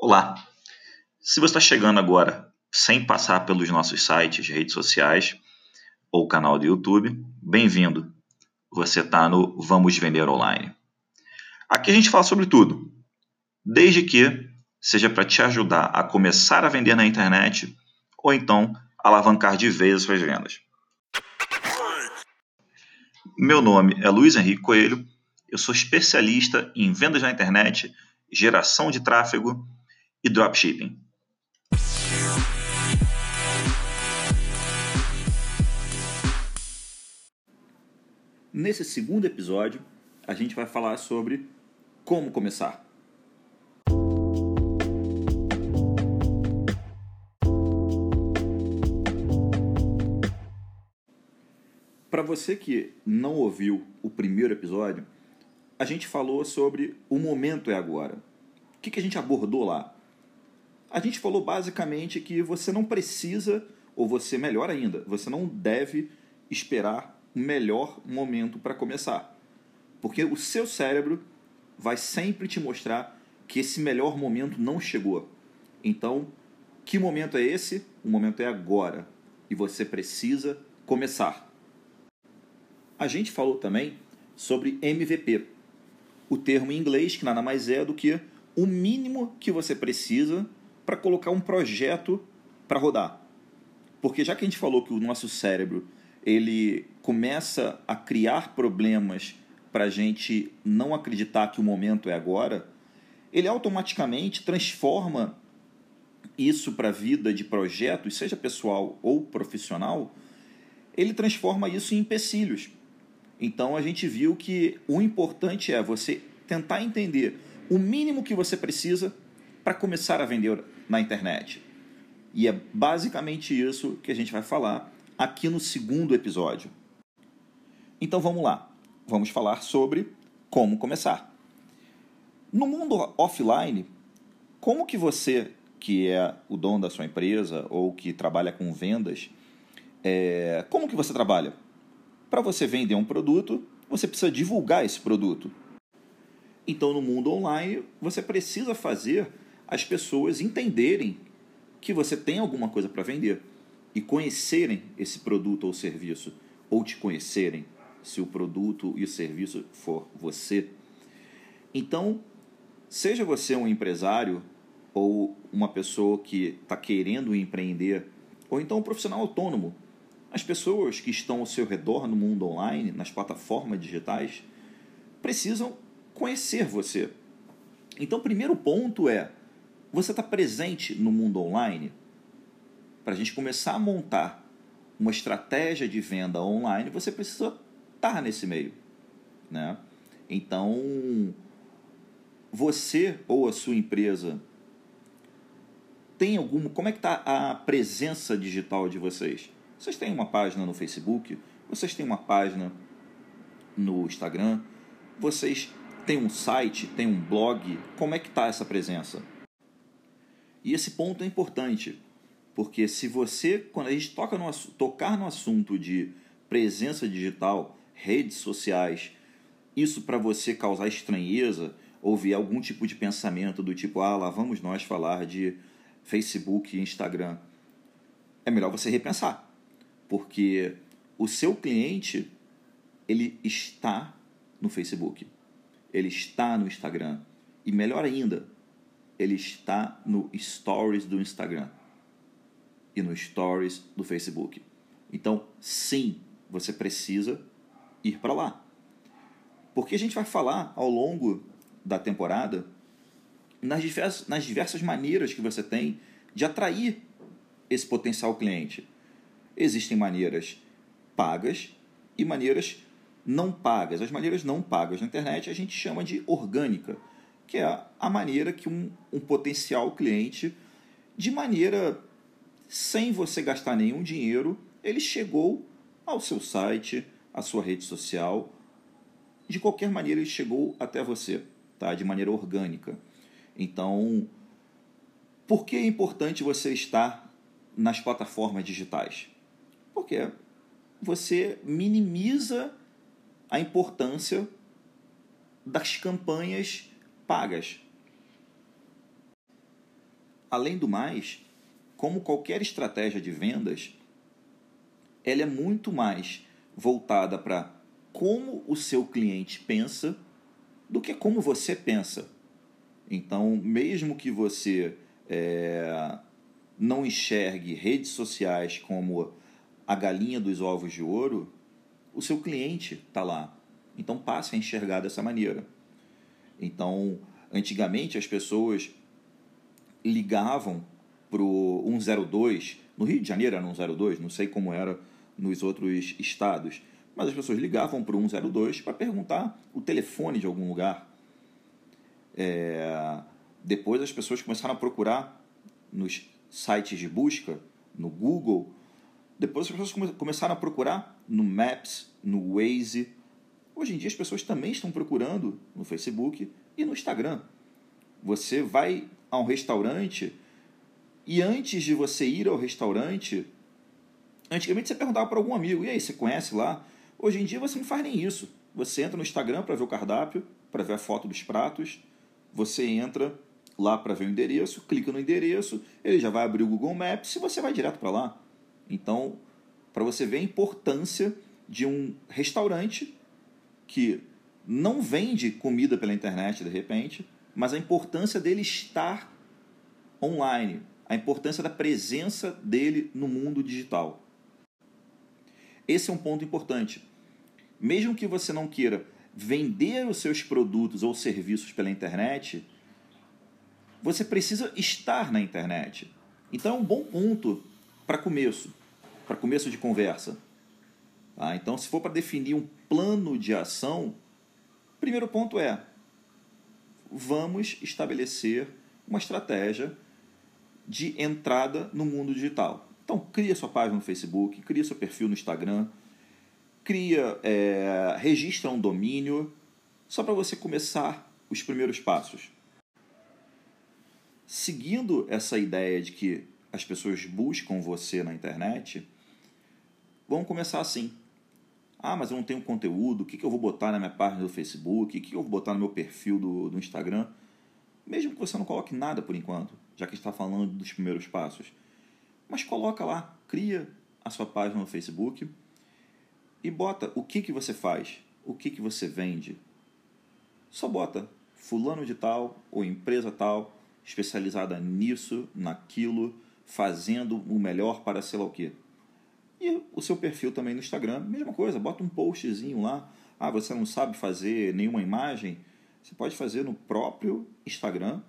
Olá! Se você está chegando agora sem passar pelos nossos sites, redes sociais ou canal do YouTube, bem-vindo! Você está no Vamos Vender Online. Aqui a gente fala sobre tudo, desde que seja para te ajudar a começar a vender na internet ou então alavancar de vez as suas vendas. Meu nome é Luiz Henrique Coelho, eu sou especialista em vendas na internet, geração de tráfego e dropshipping. Nesse segundo episódio, a gente vai falar sobre como começar. Para você que não ouviu o primeiro episódio, a gente falou sobre o momento é agora. O que, que a gente abordou lá? A gente falou basicamente que você não precisa, ou você, melhor ainda, você não deve esperar o melhor momento para começar. Porque o seu cérebro vai sempre te mostrar que esse melhor momento não chegou. Então, que momento é esse? O momento é agora. E você precisa começar. A gente falou também sobre MVP, o termo em inglês que nada mais é do que o mínimo que você precisa para colocar um projeto para rodar. Porque já que a gente falou que o nosso cérebro ele começa a criar problemas para a gente não acreditar que o momento é agora, ele automaticamente transforma isso para a vida de projetos, seja pessoal ou profissional, ele transforma isso em empecilhos. Então a gente viu que o importante é você tentar entender o mínimo que você precisa para começar a vender na internet. E é basicamente isso que a gente vai falar aqui no segundo episódio. Então vamos lá. Vamos falar sobre como começar. No mundo offline, como que você, que é o dono da sua empresa ou que trabalha com vendas, é, como que você trabalha? Para você vender um produto, você precisa divulgar esse produto. Então, no mundo online, você precisa fazer as pessoas entenderem que você tem alguma coisa para vender e conhecerem esse produto ou serviço, ou te conhecerem se o produto e o serviço for você. Então, seja você um empresário ou uma pessoa que está querendo empreender, ou então um profissional autônomo, as pessoas que estão ao seu redor no mundo online, nas plataformas digitais, precisam conhecer você. Então, o primeiro ponto é você está presente no mundo online? Para a gente começar a montar uma estratégia de venda online, você precisa estar nesse meio. Né? Então, você ou a sua empresa tem alguma. Como é que está a presença digital de vocês? Vocês têm uma página no Facebook? Vocês têm uma página no Instagram? Vocês têm um site? Têm um blog? Como é que está essa presença? E esse ponto é importante, porque se você, quando a gente toca no, tocar no assunto de presença digital, redes sociais, isso para você causar estranheza ou ver algum tipo de pensamento do tipo, ah, lá vamos nós falar de Facebook e Instagram, é melhor você repensar, porque o seu cliente ele está no Facebook, ele está no Instagram e melhor ainda, ele está no Stories do Instagram e no Stories do Facebook. Então, sim, você precisa ir para lá. Porque a gente vai falar ao longo da temporada nas diversas, nas diversas maneiras que você tem de atrair esse potencial cliente. Existem maneiras pagas e maneiras não pagas. As maneiras não pagas na internet a gente chama de orgânica que é a maneira que um, um potencial cliente, de maneira sem você gastar nenhum dinheiro, ele chegou ao seu site, à sua rede social, de qualquer maneira ele chegou até você, tá? De maneira orgânica. Então, por que é importante você estar nas plataformas digitais? Porque você minimiza a importância das campanhas pagas. além do mais, como qualquer estratégia de vendas, ela é muito mais voltada para como o seu cliente pensa do que como você pensa. Então, mesmo que você é, não enxergue redes sociais como a galinha dos ovos de ouro, o seu cliente está lá. Então, passe a enxergar dessa maneira. Então, antigamente as pessoas ligavam para o 102, no Rio de Janeiro era 102, não sei como era nos outros estados, mas as pessoas ligavam para o 102 para perguntar o telefone de algum lugar. É... Depois as pessoas começaram a procurar nos sites de busca, no Google. Depois as pessoas começaram a procurar no Maps, no Waze. Hoje em dia as pessoas também estão procurando no Facebook e no Instagram. Você vai a um restaurante e antes de você ir ao restaurante, antigamente você perguntava para algum amigo: e aí, você conhece lá? Hoje em dia você não faz nem isso. Você entra no Instagram para ver o cardápio, para ver a foto dos pratos, você entra lá para ver o endereço, clica no endereço, ele já vai abrir o Google Maps e você vai direto para lá. Então, para você ver a importância de um restaurante que não vende comida pela internet de repente, mas a importância dele estar online, a importância da presença dele no mundo digital. Esse é um ponto importante. Mesmo que você não queira vender os seus produtos ou serviços pela internet, você precisa estar na internet. Então é um bom ponto para começo, para começo de conversa. Tá? Então, se for para definir um plano de ação, primeiro ponto é: vamos estabelecer uma estratégia de entrada no mundo digital. Então, cria sua página no Facebook, cria seu perfil no Instagram, cria, é, registra um domínio, só para você começar os primeiros passos. Seguindo essa ideia de que as pessoas buscam você na internet, vamos começar assim. Ah, mas eu não tenho conteúdo, o que, que eu vou botar na minha página do Facebook, o que, que eu vou botar no meu perfil do, do Instagram? Mesmo que você não coloque nada por enquanto, já que está falando dos primeiros passos. Mas coloca lá, cria a sua página no Facebook e bota o que, que você faz, o que, que você vende. Só bota fulano de tal ou empresa tal, especializada nisso, naquilo, fazendo o melhor para sei lá o quê. E o seu perfil também no Instagram, mesma coisa, bota um postzinho lá. Ah, você não sabe fazer nenhuma imagem? Você pode fazer no próprio Instagram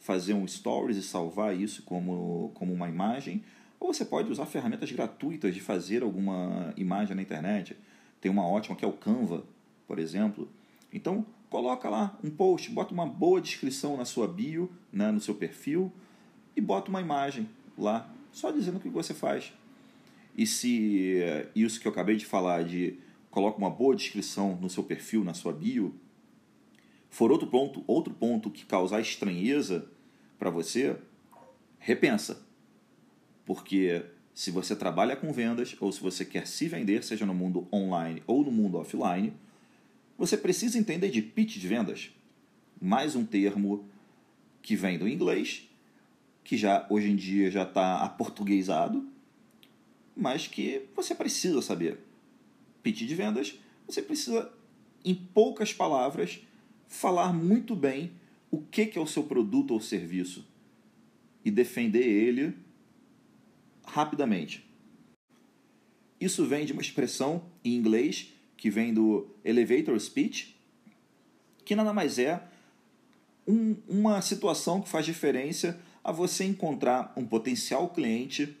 fazer um stories e salvar isso como, como uma imagem, ou você pode usar ferramentas gratuitas de fazer alguma imagem na internet. Tem uma ótima que é o Canva, por exemplo. Então, coloca lá um post, bota uma boa descrição na sua bio, né, no seu perfil, e bota uma imagem lá, só dizendo o que você faz. E se isso que eu acabei de falar de coloca uma boa descrição no seu perfil, na sua bio, for outro ponto, outro ponto que causar estranheza para você, repensa. Porque se você trabalha com vendas ou se você quer se vender, seja no mundo online ou no mundo offline, você precisa entender de pitch de vendas. Mais um termo que vem do inglês, que já hoje em dia já está aportuguesado, mas que você precisa saber. Pitch de vendas, você precisa, em poucas palavras, falar muito bem o que, é o seu produto ou serviço e defender ele rapidamente. Isso vem de uma expressão em inglês que vem do elevator speech, que nada mais é um, uma situação que faz diferença a você encontrar um potencial cliente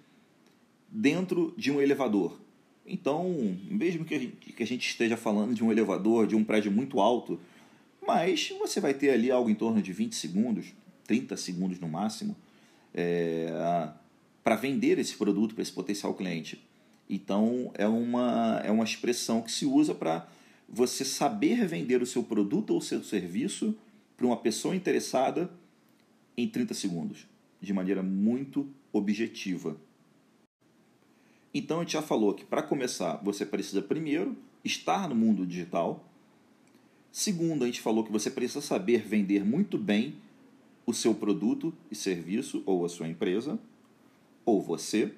dentro de um elevador. Então, mesmo que a, gente, que a gente esteja falando de um elevador de um prédio muito alto, mas você vai ter ali algo em torno de 20 segundos, 30 segundos no máximo, é, para vender esse produto para esse potencial cliente. Então, é uma, é uma expressão que se usa para você saber vender o seu produto ou o seu serviço para uma pessoa interessada em 30 segundos, de maneira muito objetiva. Então, a gente já falou que para começar, você precisa primeiro estar no mundo digital, Segundo, a gente falou que você precisa saber vender muito bem o seu produto e serviço, ou a sua empresa, ou você.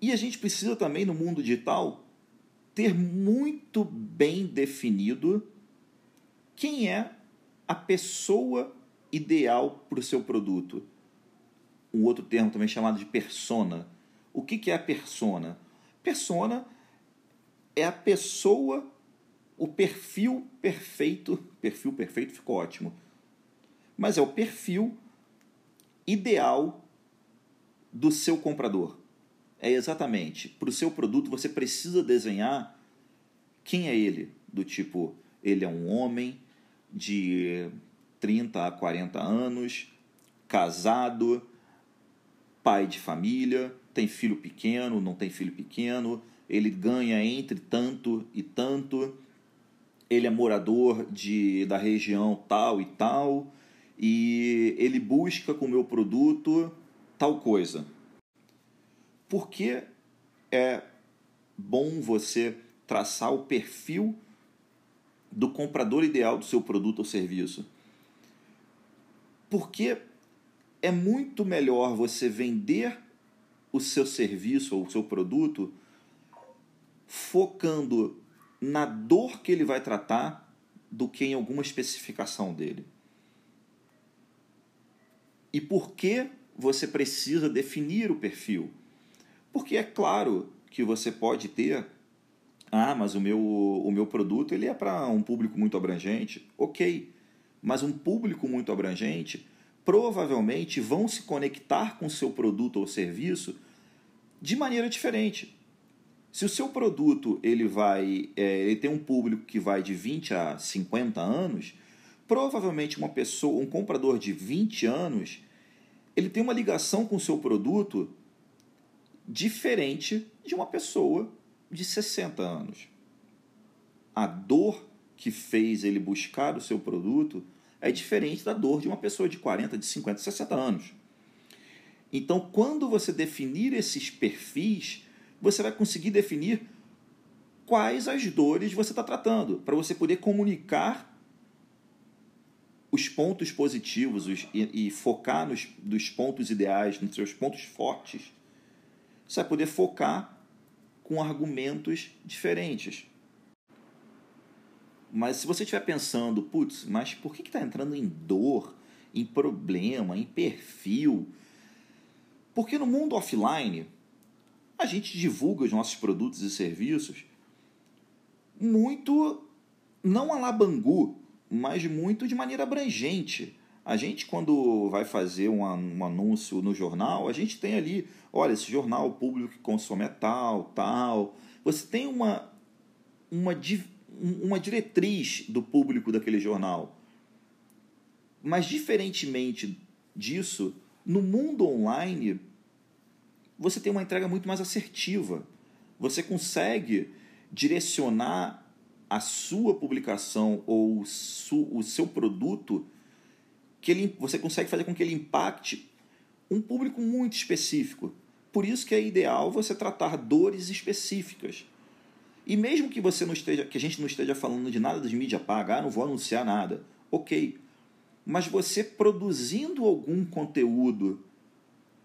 E a gente precisa também, no mundo digital, ter muito bem definido quem é a pessoa ideal para o seu produto. Um outro termo também chamado de persona. O que, que é a persona? Persona é a pessoa, o perfil perfeito. Perfil perfeito ficou ótimo. Mas é o perfil ideal do seu comprador. É exatamente, para o seu produto você precisa desenhar quem é ele. Do tipo, ele é um homem de 30 a 40 anos, casado, pai de família, tem filho pequeno, não tem filho pequeno, ele ganha entre tanto e tanto, ele é morador de, da região tal e tal, e ele busca com o meu produto tal coisa. Por que é bom você traçar o perfil do comprador ideal do seu produto ou serviço? Porque é muito melhor você vender o seu serviço ou o seu produto focando na dor que ele vai tratar do que em alguma especificação dele. E por que você precisa definir o perfil? Porque é claro que você pode ter, ah, mas o meu, o meu produto ele é para um público muito abrangente. Ok, mas um público muito abrangente provavelmente vão se conectar com o seu produto ou serviço de maneira diferente. Se o seu produto ele vai, é, ele tem um público que vai de 20 a 50 anos, provavelmente uma pessoa, um comprador de 20 anos, ele tem uma ligação com o seu produto diferente de uma pessoa de 60 anos. A dor que fez ele buscar o seu produto é diferente da dor de uma pessoa de 40, de 50, 60 anos. Então, quando você definir esses perfis, você vai conseguir definir quais as dores você está tratando, para você poder comunicar os pontos positivos os, e, e, focar nos dos pontos ideais, nos seus pontos fortes. Você vai poder focar com argumentos diferentes. Mas se você estiver pensando, putz, mas por que está entrando em dor, em problema, em perfil? Porque no mundo offline, a gente divulga os nossos produtos e serviços muito, não a la Bangu, mas muito de maneira abrangente. A gente, quando vai fazer um, anúncio no jornal, a gente tem ali, olha, esse jornal, público que consome é tal, tal. Você tem uma, uma, uma diretriz do público daquele jornal. Mas, diferentemente disso, no mundo online, você tem uma entrega muito mais assertiva. Você consegue direcionar a sua publicação ou o seu produto que ele, você consegue fazer com que ele impacte um público muito específico. Por isso que é ideal você tratar dores específicas. E mesmo que você não esteja, que a gente não esteja falando de nada de mídia paga, ah, não vou anunciar nada, ok. Mas você produzindo algum conteúdo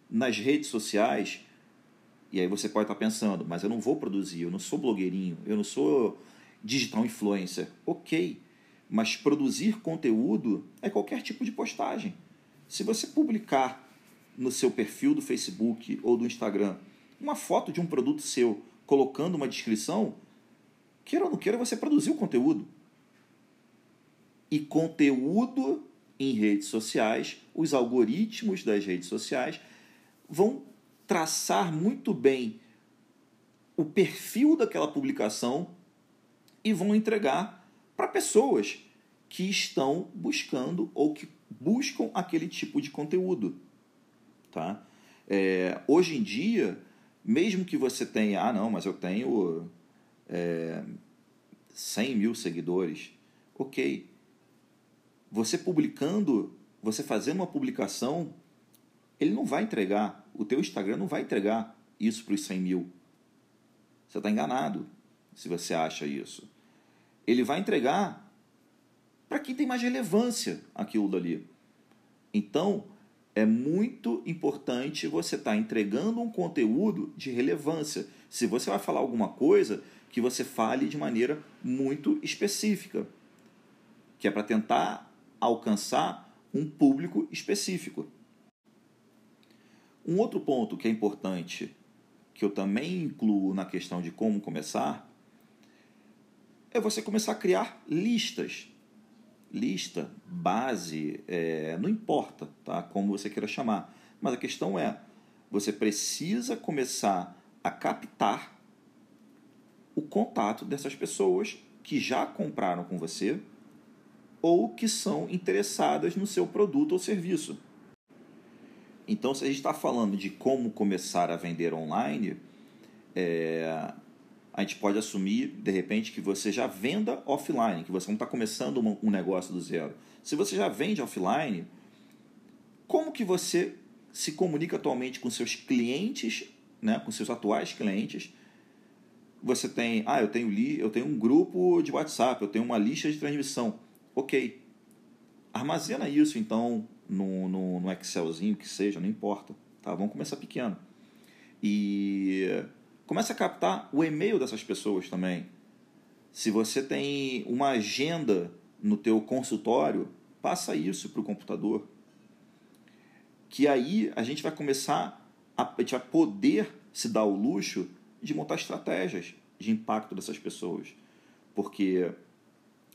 nas redes sociais, e aí você pode estar pensando, mas eu não vou produzir, eu não sou blogueirinho, eu não sou digital influencer. Ok, mas produzir conteúdo é qualquer tipo de postagem. Se você publicar no seu perfil do Facebook ou do Instagram uma foto de um produto seu colocando uma descrição, queira ou não queira, você produziu conteúdo. E conteúdo em redes sociais, os algoritmos das redes sociais vão traçar muito bem o perfil daquela publicação e vão entregar para pessoas que estão buscando ou que buscam aquele tipo de conteúdo. Tá? É, hoje em dia, mesmo que você tenha, ah, não, mas eu tenho é, 100 mil seguidores. Ok. Você publicando, você fazendo uma publicação, ele não vai entregar, o teu Instagram não vai entregar isso para os 100 mil. Você está enganado se você acha isso. Ele vai entregar para quem tem mais relevância aquilo dali. Então, é muito importante você estar tá entregando um conteúdo de relevância. Se você vai falar alguma coisa, que você fale de maneira muito específica, que é para tentar alcançar um público específico. Um outro ponto que é importante, que eu também incluo na questão de como começar, é você começar a criar listas. Lista, base, é, não importa tá? como você queira chamar. Mas a questão é, você precisa começar a captar o contato dessas pessoas que já compraram com você ou que são interessadas no seu produto ou serviço. Então, se a gente está falando de como começar a vender online, é, a gente pode assumir, de repente, que você já venda offline, que você não está começando um negócio do zero. Se você já vende offline, como que você se comunica atualmente com seus clientes, né, com seus atuais clientes? Você tem, ah, eu tenho, li, eu tenho um grupo de WhatsApp, eu tenho uma lista de transmissão. Ok. Armazena isso, então, no, no, no Excelzinho que seja, não importa. Tá? Vamos começar pequeno. E começa a captar o e-mail dessas pessoas também. Se você tem uma agenda no teu consultório, passa isso para o computador. Que aí a gente vai começar a, a poder se dar o luxo de montar estratégias de impacto dessas pessoas. Porque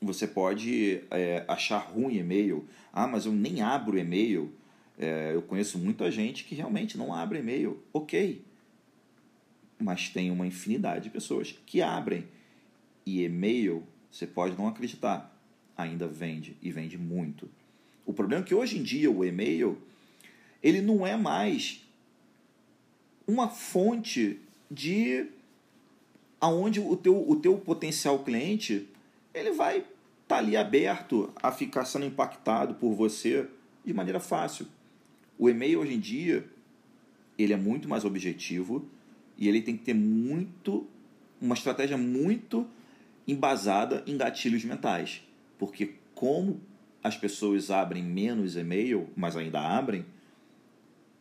você pode é, achar ruim e-mail. Ah, mas eu nem abro e-mail. É, eu conheço muita gente que realmente não abre e-mail. Ok. Mas tem uma infinidade de pessoas que abrem. E e-mail, você pode não acreditar, ainda vende e vende muito. O problema é que hoje em dia o e-mail ele não é mais uma fonte de aonde o teu, o teu potencial cliente ele vai estar tá ali aberto a ficar sendo impactado por você de maneira fácil. O e-mail hoje em dia ele é muito mais objetivo e ele tem que ter muito uma estratégia muito embasada em gatilhos mentais, porque como as pessoas abrem menos e-mail, mas ainda abrem,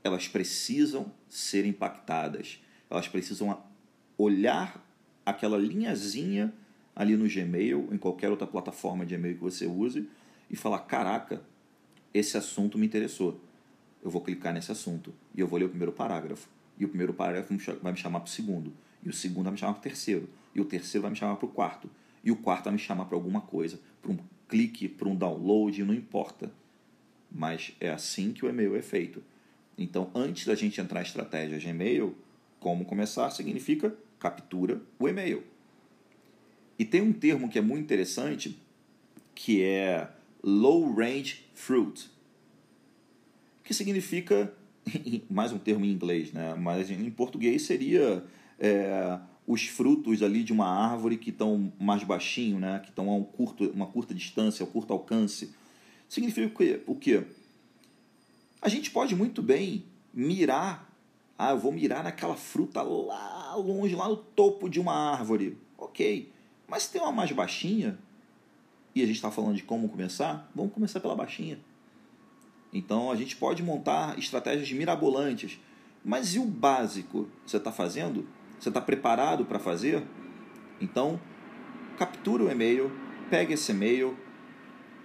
elas precisam ser impactadas. Elas precisam olhar aquela linhazinha ali no Gmail, em qualquer outra plataforma de e-mail que você use, e falar: caraca, esse assunto me interessou. Eu vou clicar nesse assunto e eu vou ler o primeiro parágrafo. E o primeiro parágrafo vai me chamar para o segundo. E o segundo vai me chamar para o terceiro. E o terceiro vai me chamar para o quarto. E o quarto vai me chamar para alguma coisa, para um clique, para um download, não importa. Mas é assim que o e-mail é feito. Então, antes da gente entrar em estratégia de e-mail, como começar significa captura o e-mail. E tem um termo que é muito interessante, que é low range fruit, que significa, mais um termo em inglês, né? mas em português seria é, os frutos ali de uma árvore que estão mais baixinho, né? que estão a um curto, uma curta distância, a um curto alcance. Significa o quê? o quê? A gente pode muito bem mirar ah, eu vou mirar naquela fruta lá longe, lá no topo de uma árvore. Ok. Mas se tem uma mais baixinha, e a gente está falando de como começar, vamos começar pela baixinha. Então a gente pode montar estratégias mirabolantes. Mas e o básico? Você está fazendo? Você está preparado para fazer? Então, captura o e-mail, pega esse e-mail,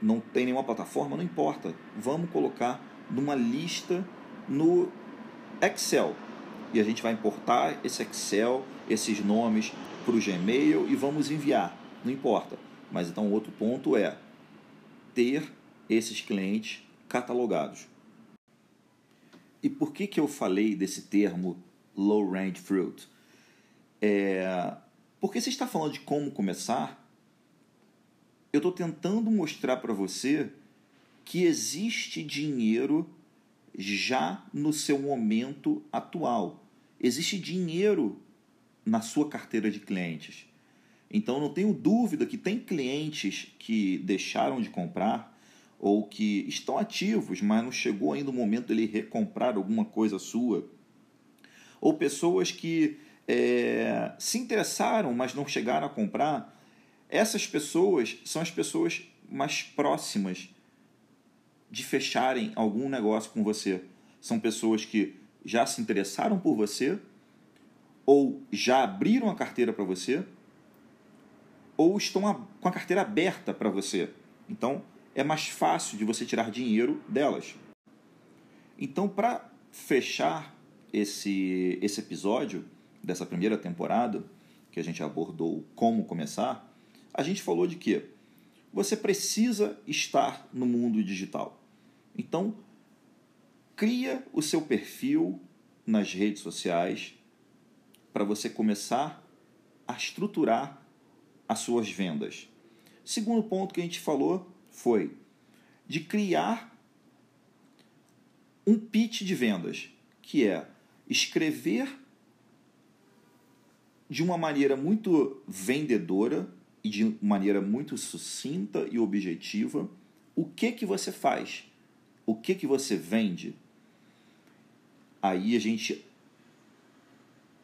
não tem nenhuma plataforma, não importa. Vamos colocar numa lista no Excel e a gente vai importar esse Excel, esses nomes para o Gmail e vamos enviar. Não importa. Mas então, outro ponto é ter esses clientes catalogados. E por que, que eu falei desse termo low range fruit? É, porque se está falando de como começar, eu estou tentando mostrar para você que existe dinheiro já no seu momento atual. Existe dinheiro na sua carteira de clientes. Então não tenho dúvida que tem clientes que deixaram de comprar ou que estão ativos, mas não chegou ainda o momento dele recomprar alguma coisa sua. Ou pessoas que é, se interessaram, mas não chegaram a comprar. Essas pessoas são as pessoas mais próximas de fecharem algum negócio com você. São pessoas que já se interessaram por você, ou já abriram a carteira para você, ou estão com a carteira aberta para você. Então, é mais fácil de você tirar dinheiro delas. Então, para fechar esse, esse episódio dessa primeira temporada, que a gente abordou como começar, a gente falou de que você precisa estar no mundo digital. Então, cria o seu perfil nas redes sociais para você começar a estruturar as suas vendas. Segundo ponto que a gente falou foi de criar um pitch de vendas, que é escrever de uma maneira muito vendedora e de maneira muito sucinta e objetiva o que que você faz, o que que você vende. Aí a gente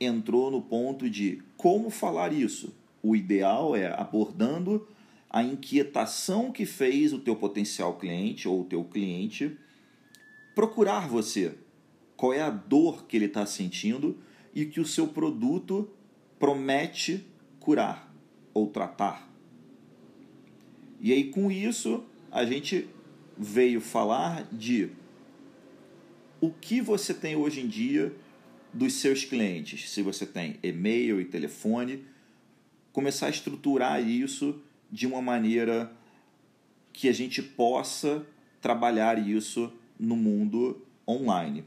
entrou no ponto de como falar isso. O ideal é abordando a inquietação que fez o teu potencial cliente ou o teu cliente procurar você. Qual é a dor que ele está sentindo e que o seu produto promete curar ou tratar. E aí, com isso, a gente veio falar de o que você tem hoje em dia dos seus clientes. Se você tem e-mail e telefone, começar a estruturar isso de uma maneira que a gente possa trabalhar isso no mundo online.